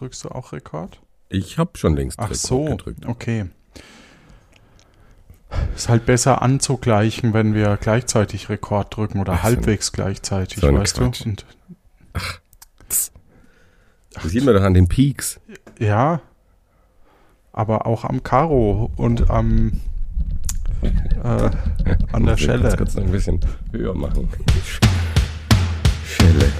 Drückst du auch Rekord? Ich habe schon längst Ach Rekord so, gedrückt. okay. Ist halt besser anzugleichen, wenn wir gleichzeitig Rekord drücken oder Ach so. halbwegs gleichzeitig, So weißt Quatsch. du? Und Das sieht man doch an den Peaks. ja, aber auch am Karo und am äh, an der Schelle. Ganz kurz noch ein bisschen höher machen. Schelle.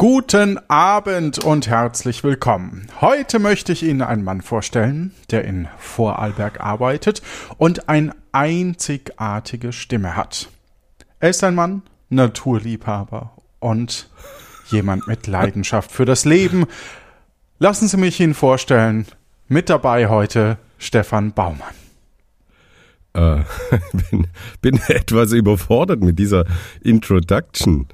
Guten Abend und herzlich willkommen. Heute möchte ich Ihnen einen Mann vorstellen, der in Vorarlberg arbeitet und eine einzigartige Stimme hat. Er ist ein Mann, Naturliebhaber und jemand mit Leidenschaft für das Leben. Lassen Sie mich ihn vorstellen. Mit dabei heute Stefan Baumann. Äh, bin, bin etwas überfordert mit dieser Introduction.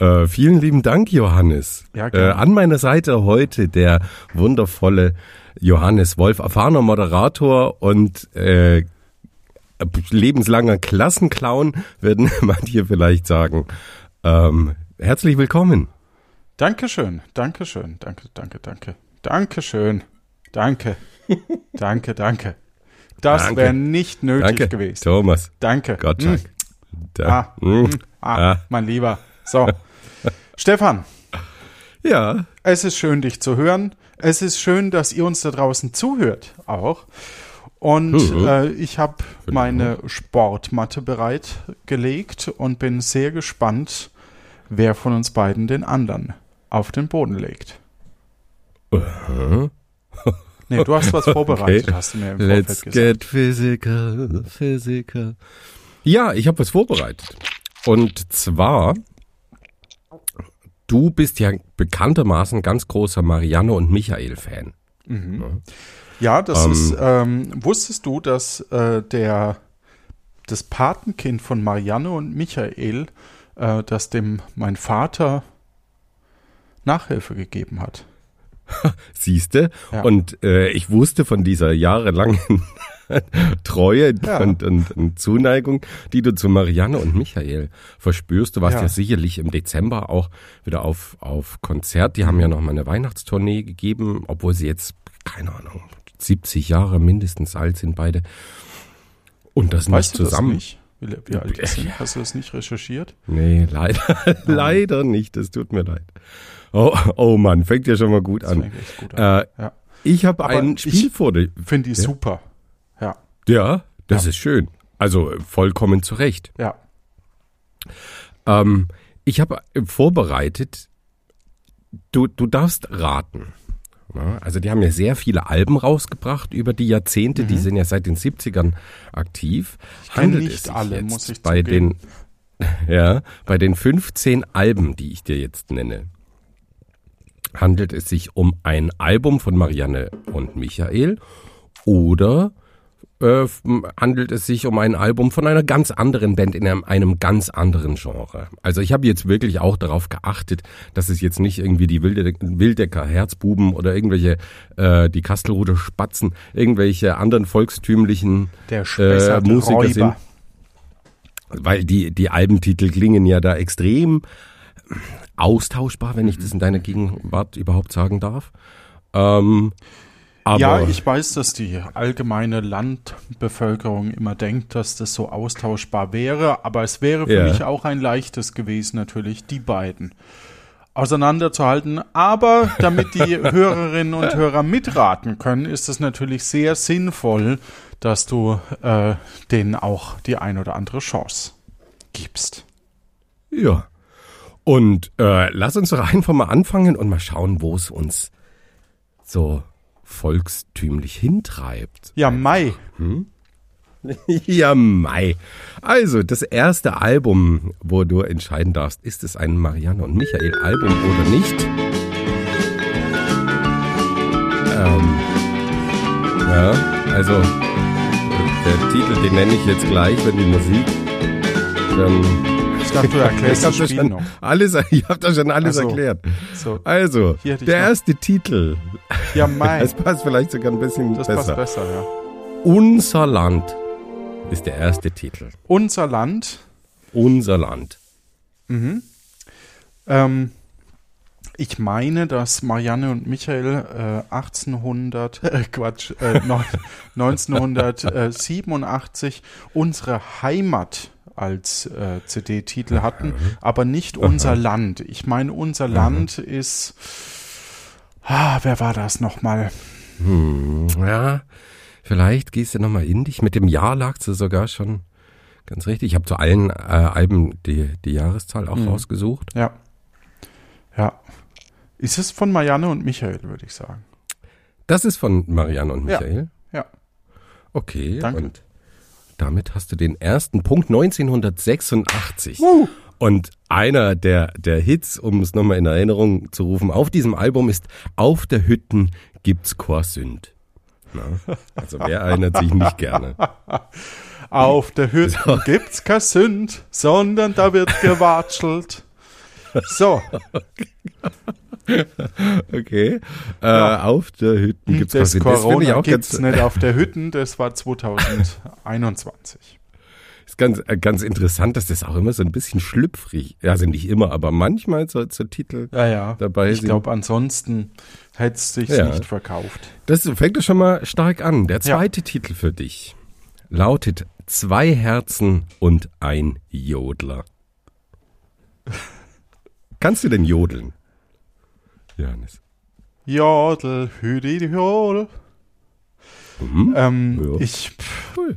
Äh, vielen lieben Dank, Johannes. Ja, äh, an meiner Seite heute der wundervolle Johannes Wolf, erfahrener Moderator und äh, lebenslanger Klassenclown, würden manche vielleicht sagen. Ähm, herzlich willkommen. Dankeschön, Dankeschön, danke, danke, danke, Dankeschön, danke, danke, danke. Das wäre nicht nötig Danke, gewesen. Thomas. Danke. Gottschalk. Hm, Da. ah, hm, ah, Ah. mein Lieber. So. Stefan, Ja, es ist schön, dich zu hören. Es ist schön, dass ihr uns da draußen zuhört, auch. Und äh, ich habe meine Sportmatte bereitgelegt und bin sehr gespannt, wer von uns beiden den anderen auf den Boden legt. Nee, du hast was vorbereitet, Okay. hast du mir im Let's Vorfeld gesagt. get physical, physical. Ja, ich habe was vorbereitet. Und zwar, du bist ja bekanntermaßen ganz großer Marianne und Michael-Fan. Ja, das Ähm, ist, ähm, wusstest du, dass äh, der das Patenkind von Marianne und Michael, äh, dass dem mein Vater Nachhilfe gegeben hat? Siehste? Ja. Und äh, ich wusste von dieser jahrelangen Treue Ja. und, und, und Zuneigung, die du zu Marianne und Michael verspürst. Du warst ja, Ja. sicherlich im Dezember auch wieder auf, auf Konzert. Die haben ja noch mal eine Weihnachtstournee gegeben, obwohl sie jetzt, keine Ahnung, 70 Jahre mindestens alt sind beide. Und das Weißt nicht du zusammen. das nicht? Wie, alt sind? Hast du das nicht recherchiert? Nee, leider, leider nicht. Das tut mir leid. Oh, oh Mann, fängt ja schon mal gut Das an. gut an. Äh, Ja. ich habe ein ich Spiel vor dir. Finde ich Ja. super. Ja, Ja, das ist schön. Also vollkommen zu Recht. ja. Ähm, ich habe äh, vorbereitet, du, du darfst raten. Ja, Also die haben ja sehr viele Alben rausgebracht über die Jahrzehnte, die sind ja seit den 70ern aktiv. Mhm. kenn Handelt nicht es sich alle, jetzt muss ich bei zugeben. den ja, bei den 15 Alben, die ich dir jetzt nenne, handelt es sich um ein Album von Marianne und Michael oder äh, handelt es sich um ein Album von einer ganz anderen Band in einem, einem ganz anderen Genre. Also ich habe jetzt wirklich auch darauf geachtet, dass es jetzt nicht irgendwie die Wilde, Wildecker Herzbuben oder irgendwelche, äh, die Kastelruder Spatzen, irgendwelche anderen volkstümlichen Äh, Musiker Räuber. sind- weil die, die Albentitel klingen ja da extrem austauschbar, wenn ich das in deiner Gegenwart überhaupt sagen darf. Ähm, ja, ich weiß, dass die allgemeine Landbevölkerung immer denkt, dass das so austauschbar wäre, aber es wäre für Ja. mich auch ein leichtes gewesen, natürlich die beiden auseinanderzuhalten. Aber damit die Hörerinnen und Hörer mitraten können, ist es natürlich sehr sinnvoll, dass du äh, denen auch die ein oder andere Chance gibst. ja. Und äh, lass uns doch einfach mal anfangen und mal schauen, wo es uns so volkstümlich hintreibt. Ja, Mai. Ja, Mai. Also, das erste Album, wo du entscheiden darfst, ist es ein Marianne und Michael Album oder nicht? Ähm, ja, also der Titel, den nenne ich jetzt gleich, wenn die Musik dann Ich dachte, du erklärst das Spiel schon noch. alles, ich habe da schon alles so. erklärt. So. Also, der noch- erste Titel, Ja, mein. das passt vielleicht sogar ein bisschen Das passt besser. besser, ja. Unser Land ist der erste Titel. Unser Land. Unser Land. Ähm, ich meine, dass Marianne und Michael äh, 1800, äh, Quatsch, äh, neun- 1987 unsere Heimat als äh, CD-Titel hatten, aber nicht unser Land. Ich meine, unser Land ist, ah, wer war das nochmal? Hm, ja, vielleicht gehst du nochmal in dich. Mit dem Jahr lagst du sogar schon ganz richtig. Ich habe zu allen äh, Alben die, die Jahreszahl auch Mhm. rausgesucht. Ja. Ja. Ist es von Marianne und Michael, würde ich sagen. Das ist von Marianne und Ja. Michael. Ja. Okay, Danke. und damit hast du den ersten Punkt 1986. Und einer der, der Hits, um es nochmal in Erinnerung zu rufen, auf diesem Album ist Auf der Hütten gibt's Chorsünd. Na, also wer erinnert sich nicht gerne? Auf der Hütte gibt's kein Sünd, sondern da wird gewatschelt. So, Okay. Äh, auf der Hütten das. Das finde ich Corona auch gibt's ganz, nicht auf der Hütten, das war 2021. ist ganz, äh, ganz interessant, dass das auch immer so ein bisschen schlüpfrig, also nicht immer, aber manchmal so, so Titel Ja, ja. dabei ich sind. glaube, ansonsten hätte es sich Ja. nicht verkauft. Das fängt doch schon mal stark an. Der zweite Titel für dich lautet Zwei Herzen und ein Jodler. Kannst du denn jodeln? Johannes. Jodel, Hüdi, Jodel. Mhm. Ähm, Ja. Ich pff, Cool.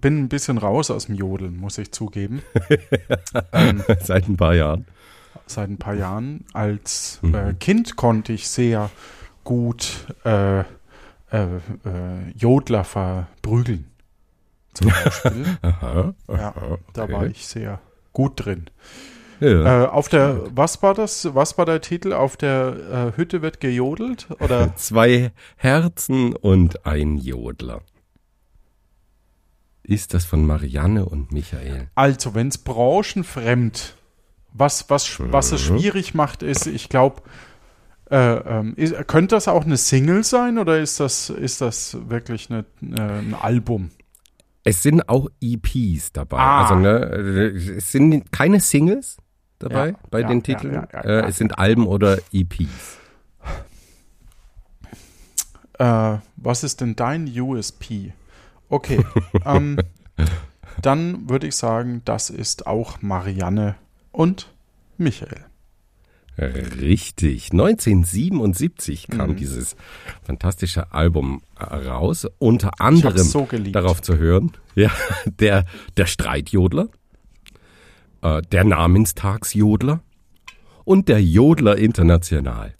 bin ein bisschen raus aus dem Jodeln, muss ich zugeben. Seit ein paar Jahren. Seit ein paar Jahren. Als Mhm. äh, Kind konnte ich sehr gut äh, äh, äh, Jodler verprügeln. Zum Beispiel. Aha. ja, aha, da okay. war ich sehr gut drin. Ja. Äh, auf der, was war das? Was war der Titel? Auf der äh, Hütte wird gejodelt? Oder? Zwei Herzen und ein Jodler. Ist das von Marianne und Michael? Also, wenn es branchenfremd, was, was, was es Mhm. schwierig macht, ist, ich glaube, äh, ähm, ist, könnte das auch eine Single sein oder ist das, ist das wirklich eine, äh, ein Album? Es sind auch EPs dabei. Ah. Also ne, es sind keine Singles dabei Ja, bei ja, den Titeln. ja, ja, äh, ja. Es sind Alben oder EPs. Äh, was ist denn dein USP? Okay, ähm, dann würde ich sagen, das ist auch Marianne und Michael. Richtig. 1977 kam Mhm. dieses fantastische Album äh, raus. Unter anderem so darauf zu hören, ja, der, der Streitjodler, äh, der Namenstagsjodler und der Jodler International.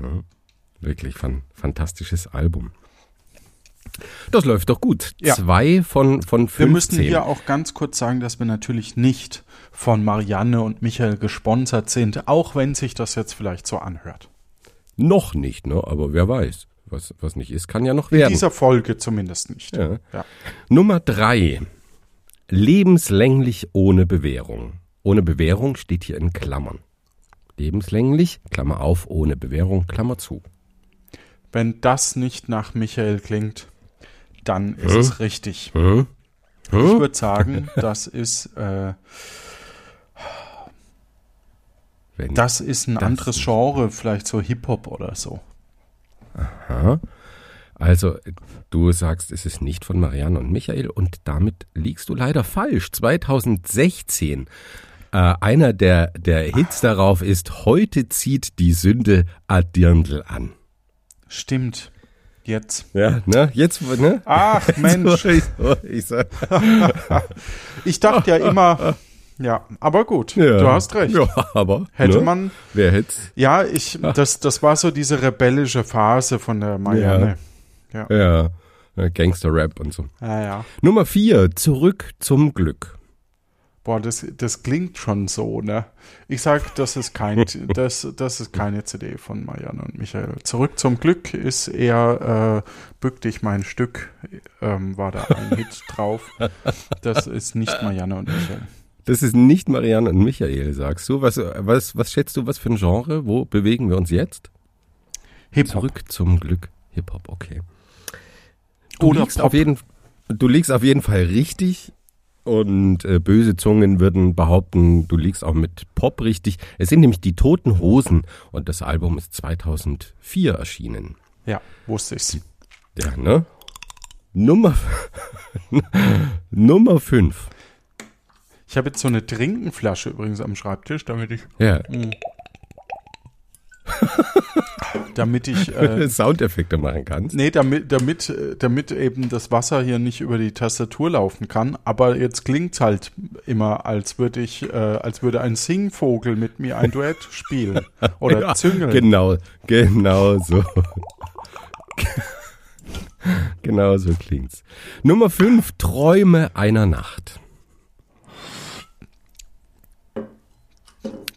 Ja, wirklich fan fantastisches Album. Das läuft doch gut. Ja. Zwei von, von 15. Wir müssen hier auch ganz kurz sagen, dass wir natürlich nicht von Marianne und Michael gesponsert sind, auch wenn sich das jetzt vielleicht so anhört. Noch nicht, ne? aber wer weiß. Was, was nicht ist, kann ja noch In werden. dieser Folge zumindest nicht. Ja. Ja. Nummer drei. Lebenslänglich ohne Bewährung. Ohne Bewährung steht hier in Klammern. Lebenslänglich, Klammer auf, ohne Bewährung, Klammer zu. Wenn das nicht nach Michael klingt, dann ist Hm? es richtig. Hm? Ich würde sagen, das ist, äh, Wenn, das ist ein Das anderes. Genre, vielleicht so Hip-Hop oder so. Aha. Also, du sagst, es ist nicht von Marianne und Michael und damit liegst du leider falsch. 2016. Äh, einer der, der Hits darauf ist, heute zieht die Sünde Adirndl an. Stimmt. Jetzt. Ja, ne? Jetzt, ne? Ach Mensch, ich, so, ich dachte ja immer, ja, aber gut, ja. du hast recht. Ja, aber. Hätte ne? man, Wer hätte ja, ich, das, das war so diese rebellische Phase von der Marianne. Ja. äh, Gangster-Rap und so. Ja, ja. Nummer vier, zurück zum Glück. Boah, das, das klingt schon so, ne? Ich sag, das ist kein, das, das ist keine CD von Marianne und Michael. Zurück zum Glück ist eher äh, Bück dich mein Stück, ähm, war da ein Hit drauf. Das ist nicht Marianne und Michael. Das ist nicht Marianne und Michael, sagst du. Was, was, was schätzt du, was für ein Genre? Wo bewegen wir uns jetzt? Hip-Hop. Zurück zum Glück. Hip-Hop, okay. Du Oder liegst Pop. auf jeden, du liegst auf jeden Fall richtig. Und äh, böse Zungen würden behaupten, du liegst auch mit Pop richtig. Es sind nämlich die Toten Hosen und das Album ist 2004 erschienen. Ja, wusste ich's. Ja, ne? Nummer Nummer 5. Ich habe jetzt so eine Trinkenflasche übrigens am Schreibtisch, damit ich, Ja, damit ich, äh, Soundeffekte machen kannst. nee, damit, damit, damit eben das Wasser hier nicht über die Tastatur laufen kann. Aber jetzt klingt's halt immer, als würde ich, äh, als würde ein Singvogel mit mir ein Duett spielen oder Ja, züngeln. Genau, genau so. genau so klingt's. Nummer 5, Träume einer Nacht.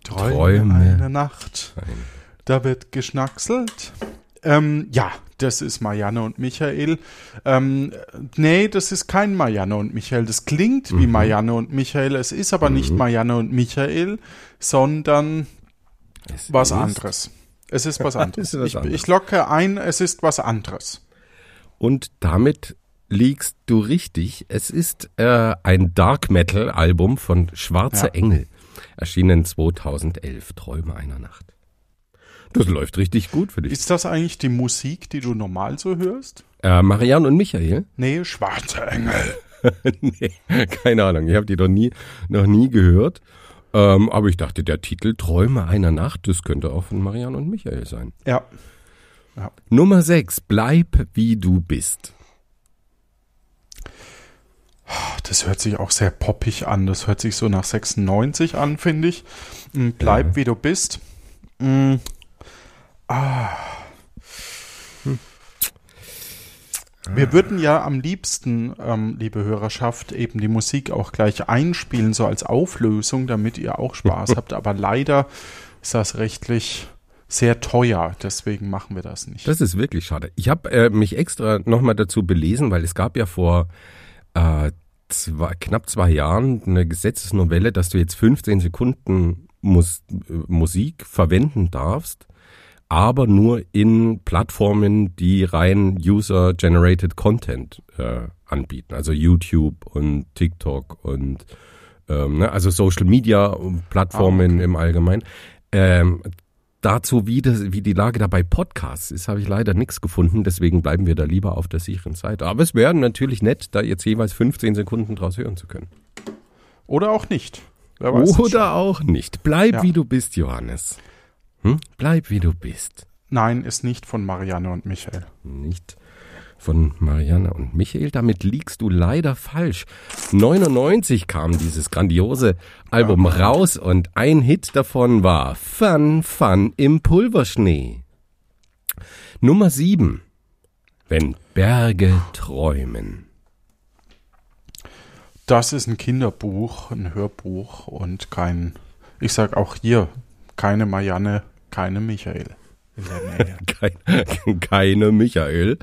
Träume, Träume. eine Nacht. Da wird geschnackselt. Ähm, ja, das ist Marianne und Michael. Ähm, nee, das ist kein Marianne und Michael. Das klingt wie Marianne und Michael. Es ist aber nicht Marianne und Michael, sondern Es was ist- anderes. Es ist was anderes. ist was ich, anderes. ich locke ein, es ist was anderes. Und damit liegst du richtig. Es ist äh, ein Dark Metal Album von Schwarze Ja. Engel, erschienen 2011, Träume einer Nacht. Das läuft richtig gut für dich. Ist das eigentlich die Musik, die du normal so hörst? Äh, Marianne und Michael? Nee, schwarze Engel. nee, keine Ahnung. Ich habe die noch nie, noch nie gehört. Ähm, aber ich dachte, der Titel Träume einer Nacht, das könnte auch von Marianne und Michael sein. Ja. Nummer 6, Bleib wie du bist. Das hört sich auch sehr poppig an. Das hört sich so nach 96 an, finde ich. Mm, Bleib wie du bist. Mm. Ah. Wir würden ja am liebsten, ähm, liebe Hörerschaft, eben die Musik auch gleich einspielen, so als Auflösung, damit ihr auch Spaß habt. Aber leider ist das rechtlich sehr teuer. Deswegen machen wir das nicht. Das ist wirklich schade. Ich habe äh, mich extra nochmal dazu belesen, weil es gab ja vor äh, zwei, knapp zwei Jahren eine Gesetzesnovelle, dass du jetzt 15 Sekunden Mus äh, Musik verwenden darfst, aber nur in Plattformen, die rein User-Generated Content äh, anbieten, also YouTube und TikTok und ähm, ne, also Social Media Plattformen Ah, okay. im Allgemeinen. Ähm, dazu, wie, das, wie die Lage da bei Podcasts ist, habe ich leider nichts gefunden. Deswegen bleiben wir da lieber auf der sicheren Seite. Aber es wäre natürlich nett, da jetzt jeweils 15 Sekunden draus hören zu können. Oder auch nicht. Oder auch nicht. Bleib Ja. wie du bist, Johannes. Hm? Bleib wie du bist. Nein, ist nicht von Marianne und Michael. Nicht von Marianne und Michael. Damit liegst du leider falsch. 99 kam dieses grandiose Album raus und ein Hit davon war Fun Fun im Pulverschnee. Nummer 7. Wenn Berge träumen. Das ist ein Kinderbuch, ein Hörbuch und kein, ich sag auch hier, keine Marianne, keine Michael. Kein, keine Michael.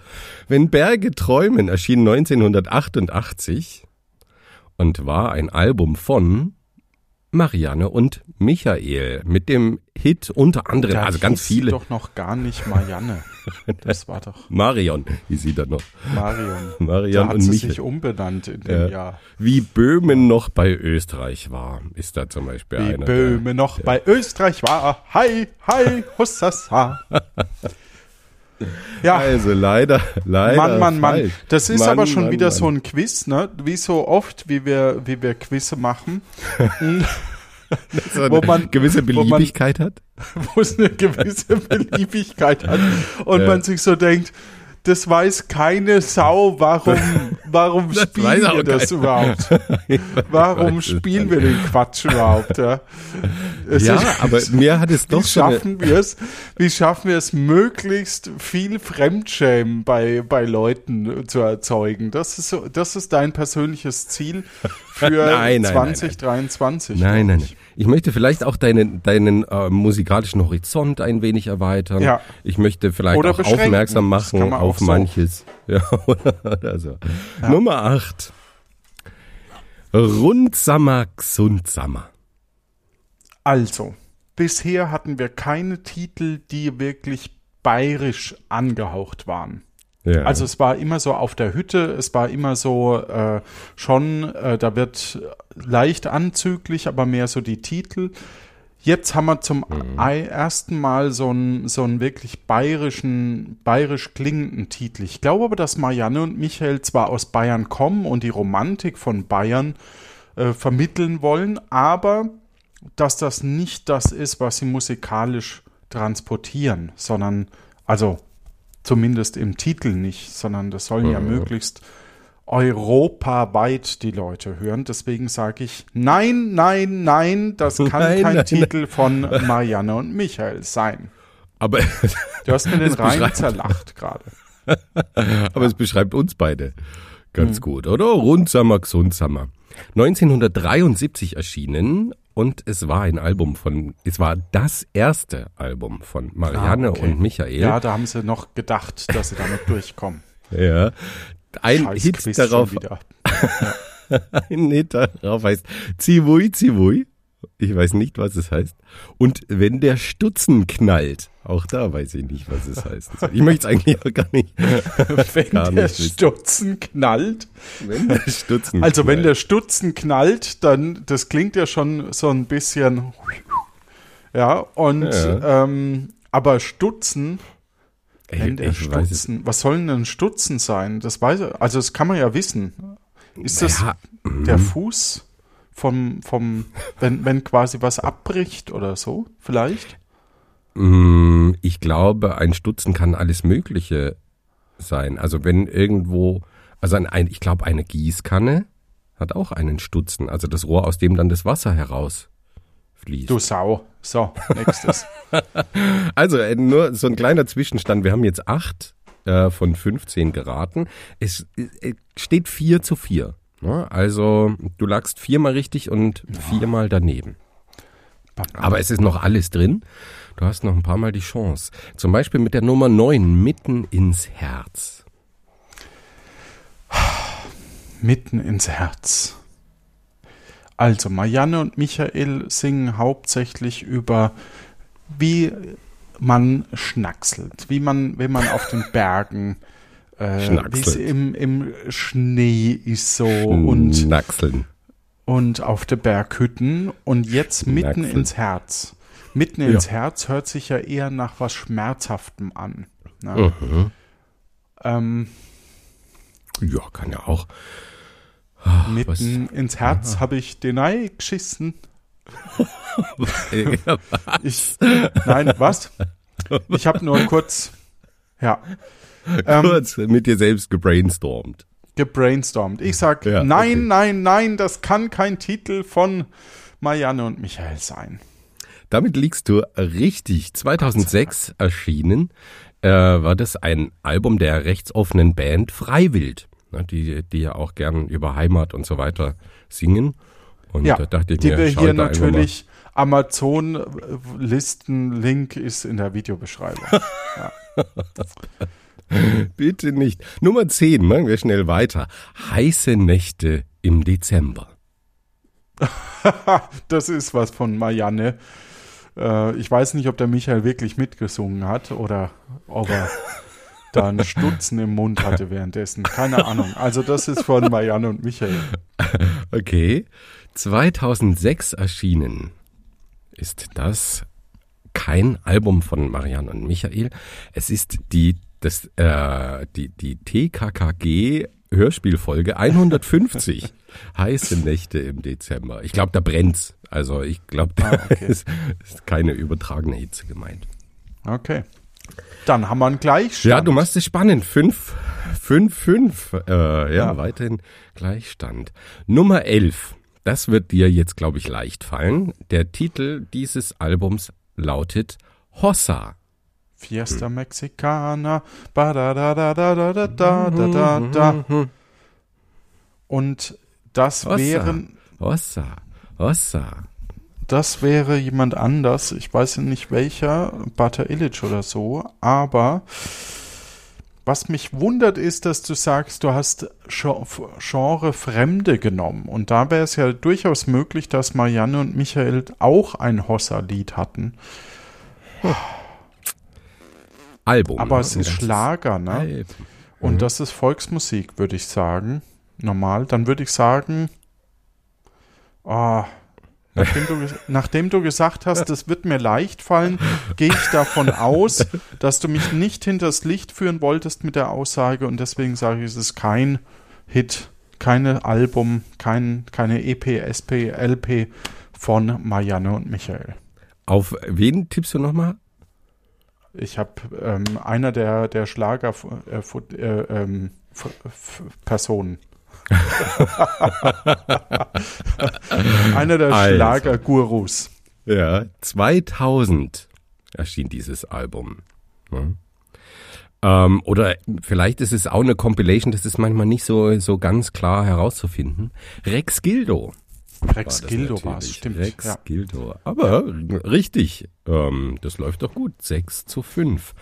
Wenn Berge träumen erschien 1988 und war ein Album von Marianne und Michael mit dem Hit unter anderem, Da also ganz hieß sie viele. doch noch gar nicht Marianne. Das war doch Marion, wie sie da noch. Marion. Marion da hat und sie Michael. sich umbenannt in dem Ja. Jahr. Wie Böhmen noch bei Österreich war, ist da zum Beispiel Wie einer. Böhme noch bei Österreich war. Hi, hi, hussasa. Ja, Also leider, leider. Mann, Mann, Mann. Das ist Mann, aber schon Mann, wieder Mann. so ein Quiz, ne? Wie so oft, wie wir, wie wir Quizze machen, wo eine man- gewisse wo man- Beliebigkeit hat. wo es eine gewisse Beliebigkeit hat und Ja. man sich so denkt, das weiß keine Sau. Warum, warum spielen wir das keiner. überhaupt? Warum spielen wir den Quatsch überhaupt? Ja, Ja, ist- aber mir hat es wie doch eine, schaffen wir es? Wie schaffen wir es, möglichst viel Fremdschämen bei, bei Leuten zu erzeugen? Das ist so, das ist dein persönliches Ziel für Nein, nein, nein, nein. 2023. Nein, nein, nein. Ich möchte vielleicht auch deinen, deinen äh, musikalischen Horizont ein wenig erweitern. Ja. Ich möchte vielleicht Oder auch aufmerksam machen man auf so. manches. Ja, oder, oder so. Nummer 8. Rundsammer, gesundsammer. Also, bisher hatten wir keine Titel, die wirklich bayerisch angehaucht waren. Ja. Also es war immer so auf der Hütte, es war immer so äh, schon, äh, da wird leicht anzüglich, aber mehr so die Titel. Jetzt haben wir zum ei- ersten Mal so einen so einen wirklich bayerischen, bayerisch klingenden Titel. Ich glaube aber, dass Marianne und Michael zwar aus Bayern kommen und die Romantik von Bayern äh, vermitteln wollen, aber dass das nicht das ist, was sie musikalisch transportieren, sondern, also zumindest im Titel nicht, sondern das sollen ja möglichst europaweit die Leute hören. Deswegen sage ich, nein, nein, nein, das kann Nein, kein nein, Titel von Marianne und Michael sein. aber, Du hast mir den Reim zerlacht gerade. aber es beschreibt uns beide Mhm. ganz gut, oder? Rundsammer, gesundsammer. 1973 erschienen und es war ein Album von, es war das erste Album von Marianne Ah, okay. und Michael. Ja, da haben sie noch gedacht, dass sie damit durchkommen. Ja. Ein Scheiß Hit Quiz darauf, ein Hit darauf heißt Zivui Zivui. Ich weiß nicht, was es heißt. Und wenn der Stutzen knallt, auch da weiß ich nicht, was es heißt. Ich möchte es eigentlich auch gar nicht. Wenn Gar der nicht wissen. Stutzen knallt, Wenn der Stutzen Also wenn knallt. der Stutzen knallt, dann das klingt ja schon so ein bisschen ja und Ja. Ähm, aber Stutzen, Ey, wenn der. Stutzen, was soll denn ein Stutzen sein? Das weiß also das kann man ja wissen. Ist das Ja, der Fuß vom vom wenn wenn quasi was abbricht oder so vielleicht? Mm, Ich glaube, ein Stutzen kann alles Mögliche sein. Also wenn irgendwo, also ein, ein, ich glaube, eine Gießkanne hat auch einen Stutzen, also das Rohr, aus dem dann das Wasser herausfließt. Du Sau. So, nächstes. Also äh, nur so ein kleiner Zwischenstand. Wir haben jetzt acht äh, von 15 geraten. Es äh, steht vier zu vier. Ne? Also du lagst viermal richtig und viermal daneben. Aber es ist noch alles drin. Du hast noch ein paar Mal die Chance. Zum Beispiel mit der Nummer 9, mitten ins Herz. mitten ins Herz. Also, Marianne und Michael singen hauptsächlich über, wie man schnackselt, wie man, wenn man auf den Bergen, äh, wie es im, im Schnee ist so und, und auf der Berghütten und jetzt mitten ins Herz. Mitten Ja. ins Herz hört sich ja eher nach was Schmerzhaftem an. Ne? Mhm. Ähm, Ja, kann ja auch. Ah, was- mitten ins Herz habe ich den Ei geschissen. Ich, nein, was? Ich habe nur kurz, ja, ähm, Kurz mit dir selbst gebrainstormt. gebrainstormt. Ich sag, Ja, nein, okay. nein, nein, das kann kein Titel von Marianne und Michael sein. Damit liegst du richtig. 2006 erschienen äh, war das ein Album der rechtsoffenen Band Freiwild, ne, die, die ja auch gern über Heimat und so weiter singen. Und Ja, da dachte ich die mir, wir hier natürlich, Amazon-Listen-Link ist in der Videobeschreibung. mal, bitte nicht. Nummer 10, machen wir schnell weiter. Heiße Nächte im Dezember. das ist was von Marianne. Äh, ich weiß nicht, ob der Michael wirklich mitgesungen hat oder ob er da einen Stutzen im Mund hatte währenddessen. Keine Ahnung. Also das ist von Marianne und Michael. Okay. 2006 erschienen ist das kein Album von Marianne und Michael. Es ist die, das, äh, die, die TKKG Hörspielfolge 150. Heiße Nächte im Dezember. Ich glaube, da brennt's. Also ich glaube, da Ah, okay. ist, ist keine übertragene Hitze gemeint. Okay. Dann haben wir einen Gleichstand. Ja, du machst es spannend. Fünf, fünf, fünf. Äh, ja, Ja. weiterhin Gleichstand. Nummer elf. Das wird dir jetzt, glaube ich, leicht fallen. Der Titel dieses Albums lautet Hossa. Fiesta Mexicana. Ba da da da da da da da da da da. Und das Hossa. wären, Hossa. Hossa. das wäre jemand anders. Ich weiß nicht welcher, Bata Illich oder so. Aber was mich wundert ist, dass du sagst, du hast Gen- Genre Fremde genommen. Und da wäre es ja durchaus möglich, dass Marianne und Michael auch ein Hossa-Lied hatten. Album. Aber ne? es ist Schlager, ne? Album. Und das ist Volksmusik, würde ich sagen. Normal. Dann würde ich sagen, ah, nachdem, du, nachdem du gesagt hast, das wird mir leicht fallen, gehe ich davon aus, dass du mich nicht hinters Licht führen wolltest mit der Aussage und deswegen sage ich, es ist kein Hit, keine Album, kein, keine EP, SP, LP von Marianne und Michael. Auf wen tippst du nochmal? Ich habe ähm, einer der, der Schlager äh, äh, ähm, Personen. einer der Also. Schlagergurus. Ja, 2000 erschien dieses Album. Ja. Ähm, oder vielleicht ist es auch eine Compilation, das ist manchmal nicht so, so ganz klar herauszufinden. Rex Gildo. Rex das Gildo war es, stimmt. Rex Ja. Gildo. Aber richtig, ähm, das läuft doch gut. 6 zu 5.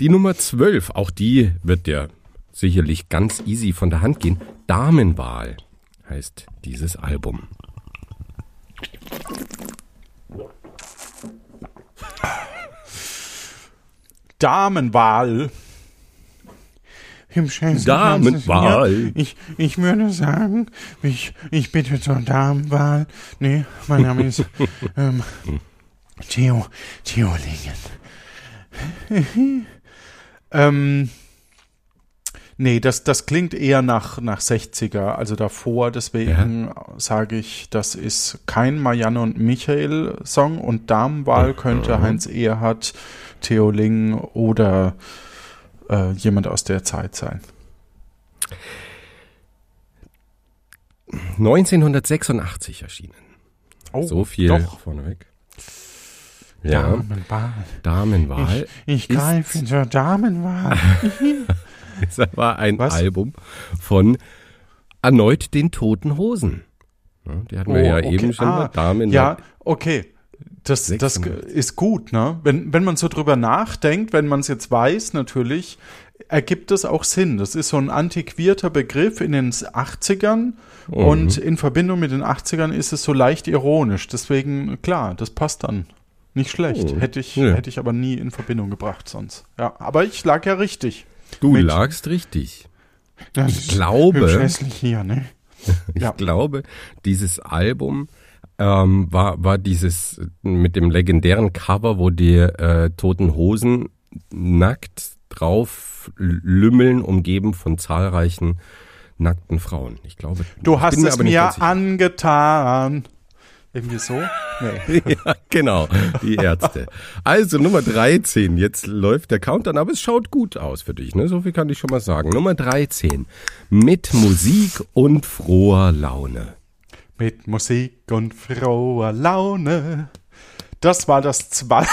Die Nummer 12, auch die wird dir sicherlich ganz easy von der Hand gehen. Damenwahl heißt dieses Album. Damenwahl. Im Scheiß- Damenwahl. Ja, ich, ich würde sagen, ich, ich bitte zur Damenwahl. Nee, mein Name ist ähm, Theo, Theo Lingen. ähm, nee, das, das klingt eher nach, nach 60er, also davor. Deswegen sage ich, das ist kein Marianne und Michael Song und Damenwahl könnte Heinz Erhardt, Theo Ling oder äh, jemand aus der Zeit sein. 1986 erschienen. Oh, So viel Doch. vorneweg. Ja, Damenwahl. Damenwahl. Ich ist- greife zur Damenwahl. Das war ein Was? Album von erneut den Toten Hosen. Ja, die hatten wir ja eben schon mal. Damen. Oh, Ja, okay. Das, das 600. ist gut, ne? Wenn, wenn man so drüber nachdenkt, wenn man es jetzt weiß, natürlich, ergibt das auch Sinn. Das ist so ein antiquierter Begriff in den 80ern Mhm. und in Verbindung mit den 80ern ist es so leicht ironisch. Deswegen, klar, das passt dann. Nicht schlecht. Oh. Hätte ich, Ja. hätte ich aber nie in Verbindung gebracht sonst. Ja, aber ich lag ja richtig. Du mit- lagst richtig. Das Ich glaube- hier, ne? Ich Ja. glaube, dieses Album ähm, war, war dieses mit dem legendären Cover, wo die äh, Toten Hosen nackt drauf lümmeln, umgeben von zahlreichen nackten Frauen. Ich glaube, Du hast mir es mir angetan. Irgendwie so? Nee. ja, genau, die Ärzte. Also Nummer 13, jetzt läuft der Countdown, aber es schaut gut aus für dich, ne? So viel kann ich schon mal sagen. Nummer 13, mit Musik und froher Laune. Mit Musik und froher Laune. Das war das zwei.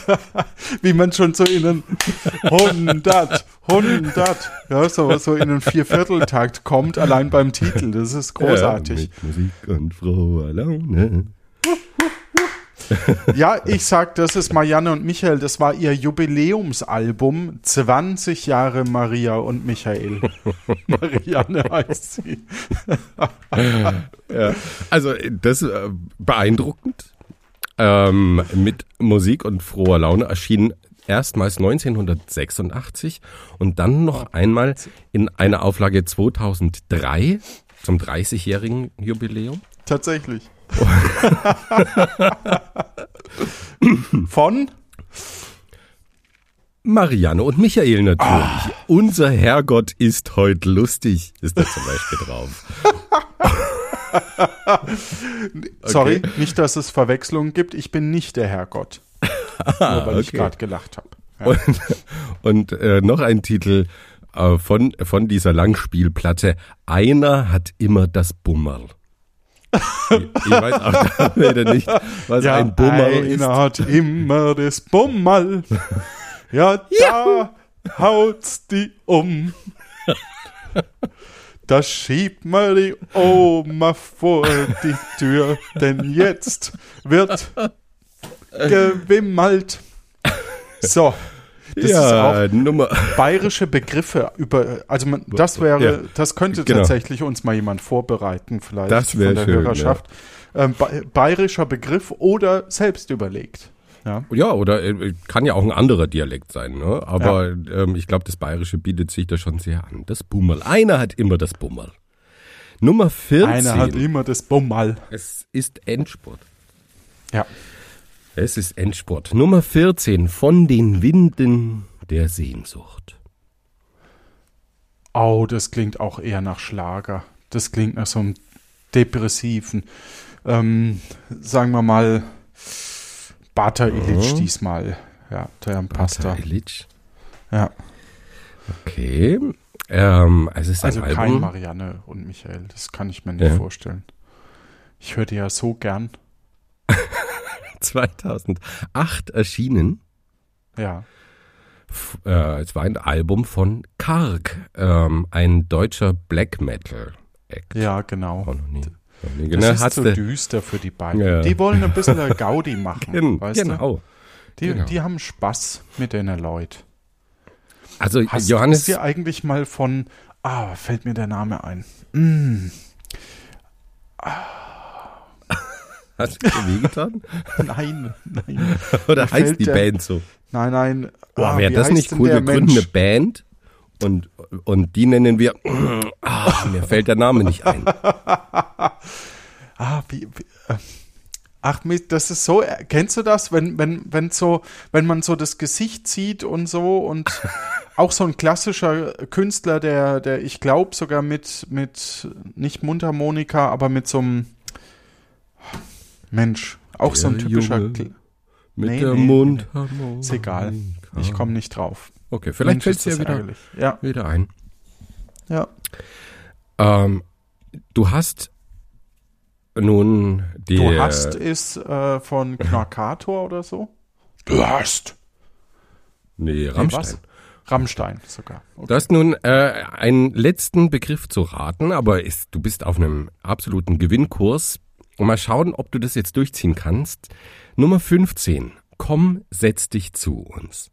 Wie man schon so in einen 100, 100, ja, so, so in einen Viervierteltakt kommt, allein beim Titel. Das ist großartig. Ja, mit Musik und froher Laune. Ja, ich sag, das ist Marianne und Michael. Das war ihr Jubiläumsalbum. 20 Jahre Maria und Michael. Marianne heißt sie. Ja. Also das äh, beeindruckend. Ähm, mit Musik und froher Laune erschien erstmals 1986 und dann noch einmal in einer Auflage 2003 zum 30-jährigen Jubiläum. Tatsächlich. Von? Marianne und Michael natürlich. Unser Herrgott ist heute lustig, ist da zum Beispiel drauf. Sorry, nicht, dass es Verwechslungen gibt. Ich bin nicht der Herrgott. Nur weil ich okay. gerade gelacht habe. Und, und äh, noch ein Titel äh, von, von dieser Langspielplatte. Einer hat immer das Bummerl. Ich, ich weiß auch da wieder nicht, was Ja, ein Bummerl einer ist. hat immer das Bummerl. Ja, da haut's die um. Da schiebt man die Oma vor die Tür, denn jetzt wird gewimmelt. So. Das ist auch ja, Nummer. bayerische Begriffe über, also man, das wäre, Ja. das könnte Genau. tatsächlich uns mal jemand vorbereiten, vielleicht Das wär von der schön, Hörerschaft. Ähm, ba bayerischer Begriff oder selbst überlegt. Ja. Ja, oder äh, kann ja auch ein anderer Dialekt sein, ne? Aber ähm, ich glaube, das Bayerische bietet sich da schon sehr an. Das Bummerl. Einer hat immer das Bummerl. Nummer 14. Einer hat immer das Bummal. es ist Endspurt. Ja. Es ist Endspurt. Nummer 14. Von den Winden der Sehnsucht. Oh, das klingt auch eher nach Schlager. Das klingt nach so einem depressiven, ähm, sagen wir mal, Bata Illich diesmal. Ja, der Pastor. Illich. Ja. Okay. Ähm, es ist Also ein kein Album. Marianne und Michael, das kann ich mir nicht Ja. vorstellen. Ich höre die ja so gern. 2008 erschienen. Ja. Äh, es war ein Album von Karg, ähm, ein deutscher Black Metal Act. Ja, genau. Auch noch nie. Noch nie. Das Genau, ist hat's so düster für die beiden. Ja. Die wollen ein bisschen Gaudi machen, Gen- weißt du? genau. Die, genau. die haben Spaß mit den Leuten. Also Hast Johannes, ist dir eigentlich mal von, ah, fällt mir der Name ein. Mm, hast du dir wehgetan? nein, nein. Oder Mir heißt die der- Band so? Nein, nein. Boah, ah, wäre das nicht cool? Wir gründen eine? Band und, und die nennen wir, ah, mir fällt der Name nicht ein. Ah, wie, wie äh, ach, das ist so, äh, kennst du das, wenn, wenn, wenn so, wenn man so das Gesicht sieht und so und auch so ein klassischer Künstler, der, der, ich glaube sogar mit, mit, nicht Mundharmonika, aber mit so einem, Mensch, auch so ein typischer, Junge Kl- Mit Nee, der nee, nee. Mundharmonika. ist egal. Ich komme nicht drauf. Okay, vielleicht fällt es ja wieder, ärgerlich. Ja, wieder ein. ja. Ähm, du hast nun die. Du hast ist äh, von Knarkator oder so? Du hast. Nee, Rammstein. was? Rammstein sogar. Okay. Du hast nun äh, einen letzten Begriff zu raten, aber ist, du bist auf einem absoluten Gewinnkurs. Und mal schauen, ob du das jetzt durchziehen kannst. Nummer 15. Komm, setz dich zu uns.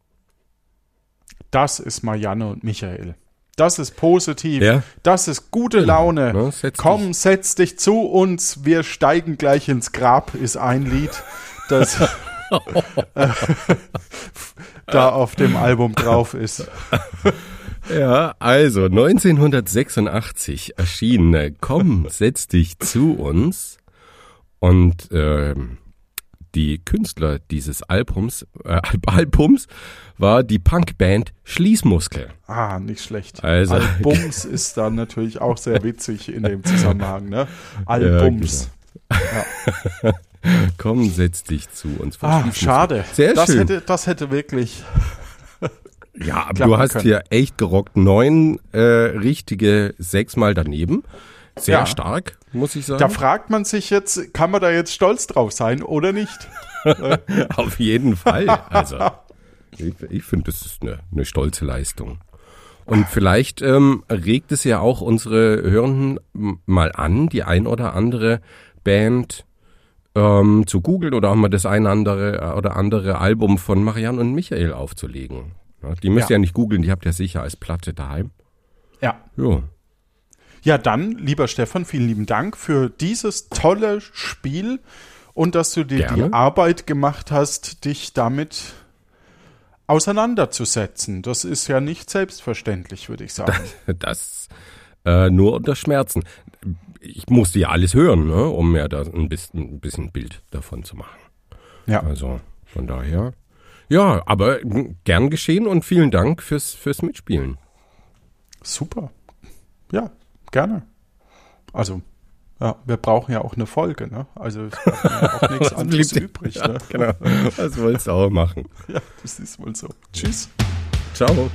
Das ist Marianne und Michael. Das ist positiv. Ja. Das ist gute Laune. ne, setz Komm, setz dich zu uns. Wir steigen gleich ins Grab, ist ein Lied, das da auf dem Album drauf ist. Ja, also 1986 erschien Komm, setz dich zu uns. Und ähm, die Künstler dieses Albums, äh, Al- Albums war die Punkband Schließmuskel. Ah, nicht schlecht. Also- Albums ist dann natürlich auch sehr witzig in dem Zusammenhang, ne? Albums. Komm, setz dich zu uns. Ah, schade. Sehr das schön. Hätte, das hätte wirklich. ja, aber du hast können. hier echt gerockt. Neun äh, richtige, sechsmal daneben. Sehr Ja. stark, muss ich sagen. Da fragt man sich jetzt, kann man da jetzt stolz drauf sein oder nicht? Auf jeden Fall. Also, ich, ich finde, das ist eine, eine stolze Leistung. Und vielleicht ähm, regt es ja auch unsere Hörenden mal an, die ein oder andere Band ähm, zu googeln oder auch mal das ein andere äh, oder andere Album von Marianne und Michael aufzulegen. Die müsst ihr Ja. ja nicht googeln, die habt ihr sicher als Platte daheim. Ja. Ja. Ja, dann, lieber Stefan, vielen lieben Dank für dieses tolle Spiel und dass du dir Gerne. die Arbeit gemacht hast, dich damit auseinanderzusetzen. Das ist ja nicht selbstverständlich, würde ich sagen. Das äh, nur unter Schmerzen. Ich musste ja alles hören, ne, um mir da ein bisschen, ein bisschen Bild davon zu machen. Ja, Also von daher. Ja, aber mm, gern geschehen und vielen Dank fürs, fürs Mitspielen. super. Ja, gerne. Also, Ja, wir brauchen ja auch eine Folge, ne? Also es bleibt ja auch nichts anderes übrig, Ja, ne? genau. Was wolltest du auch machen? Ja, das ist wohl so. Tschüss. Ciao.